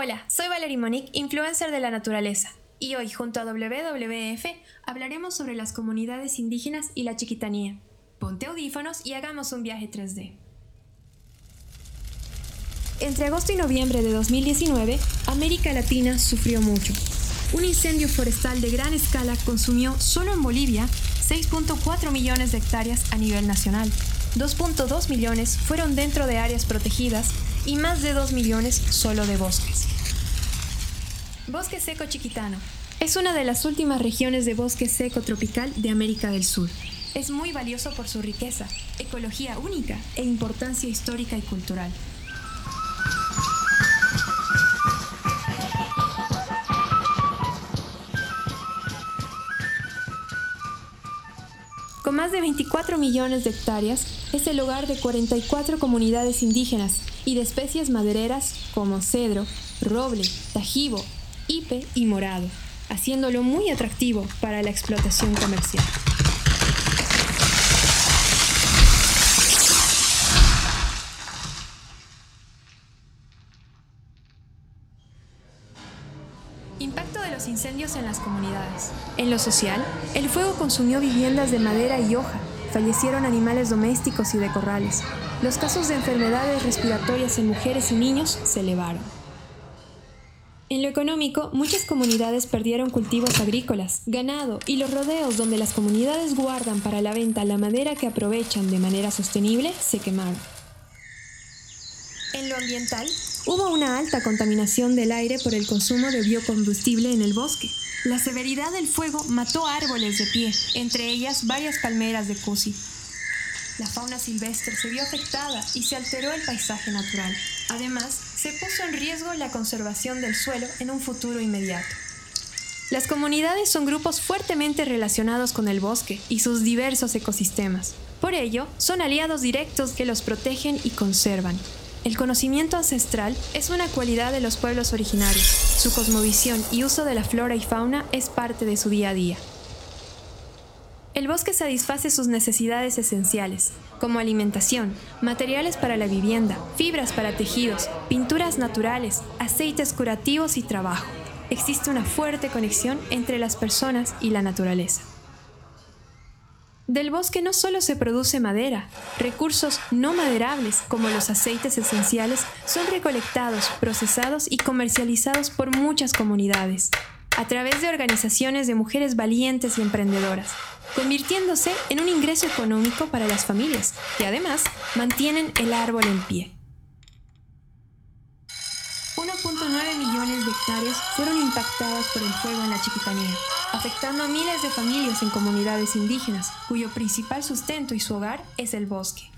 Hola, soy Valerie Monique, influencer de la naturaleza, y hoy junto a WWF hablaremos sobre las comunidades indígenas y la chiquitanía. Ponte audífonos y hagamos un viaje 3D. Entre agosto y noviembre de 2019, América Latina sufrió mucho. Un incendio forestal de gran escala consumió solo en Bolivia 6.4 millones de hectáreas a nivel nacional. 2.2 millones fueron dentro de áreas protegidas y más de 2 millones solo de bosques. Bosque seco chiquitano. Es una de las últimas regiones de bosque seco tropical de América del Sur. Es muy valioso por su riqueza, ecología única e importancia histórica y cultural. Con más de 24 millones de hectáreas, es el hogar de 44 comunidades indígenas y de especies madereras como cedro, roble, tajibo, ipe y morado, haciéndolo muy atractivo para la explotación comercial. Impacto de los incendios en las comunidades. En lo social, el fuego consumió viviendas de madera y hoja, fallecieron animales domésticos y de corrales. Los casos de enfermedades respiratorias en mujeres y niños se elevaron. En lo económico, muchas comunidades perdieron cultivos agrícolas, ganado y los rodeos donde las comunidades guardan para la venta la madera que aprovechan de manera sostenible se quemaron. En lo ambiental, hubo una alta contaminación del aire por el consumo de biocombustible en el bosque. La severidad del fuego mató árboles de pie, entre ellas varias palmeras de Cusi. La fauna silvestre se vio afectada y se alteró el paisaje natural. Además, se puso en riesgo la conservación del suelo en un futuro inmediato. Las comunidades son grupos fuertemente relacionados con el bosque y sus diversos ecosistemas. Por ello, son aliados directos que los protegen y conservan. El conocimiento ancestral es una cualidad de los pueblos originarios. Su cosmovisión y uso de la flora y fauna es parte de su día a día. El bosque satisface sus necesidades esenciales, como alimentación, materiales para la vivienda, fibras para tejidos, pinturas naturales, aceites curativos y trabajo. Existe una fuerte conexión entre las personas y la naturaleza. Del bosque no solo se produce madera, recursos no maderables como los aceites esenciales son recolectados, procesados y comercializados por muchas comunidades, a través de organizaciones de mujeres valientes y emprendedoras, convirtiéndose en un ingreso económico para las familias, que además mantienen el árbol en pie. 1.9 millones de hectáreas fueron impactadas por el fuego en la Chiquitanía, afectando a miles de familias en comunidades indígenas, cuyo principal sustento y su hogar es el bosque.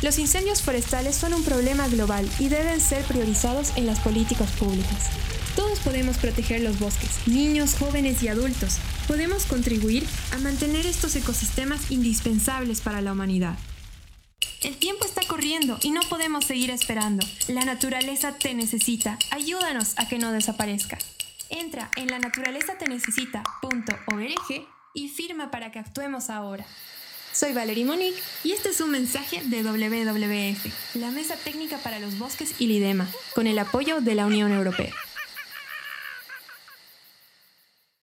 Los incendios forestales son un problema global y deben ser priorizados en las políticas públicas. Todos podemos proteger los bosques, niños, jóvenes y adultos. Podemos contribuir a mantener estos ecosistemas indispensables para la humanidad. El tiempo corriendo y no podemos seguir esperando. La naturaleza te necesita. Ayúdanos a que no desaparezca. Entra en la naturalezatenecesita.org y firma para que actuemos ahora. Soy Valerie Monique y este es un mensaje de WWF, la Mesa Técnica para los Bosques y Lidema, con el apoyo de la Unión Europea.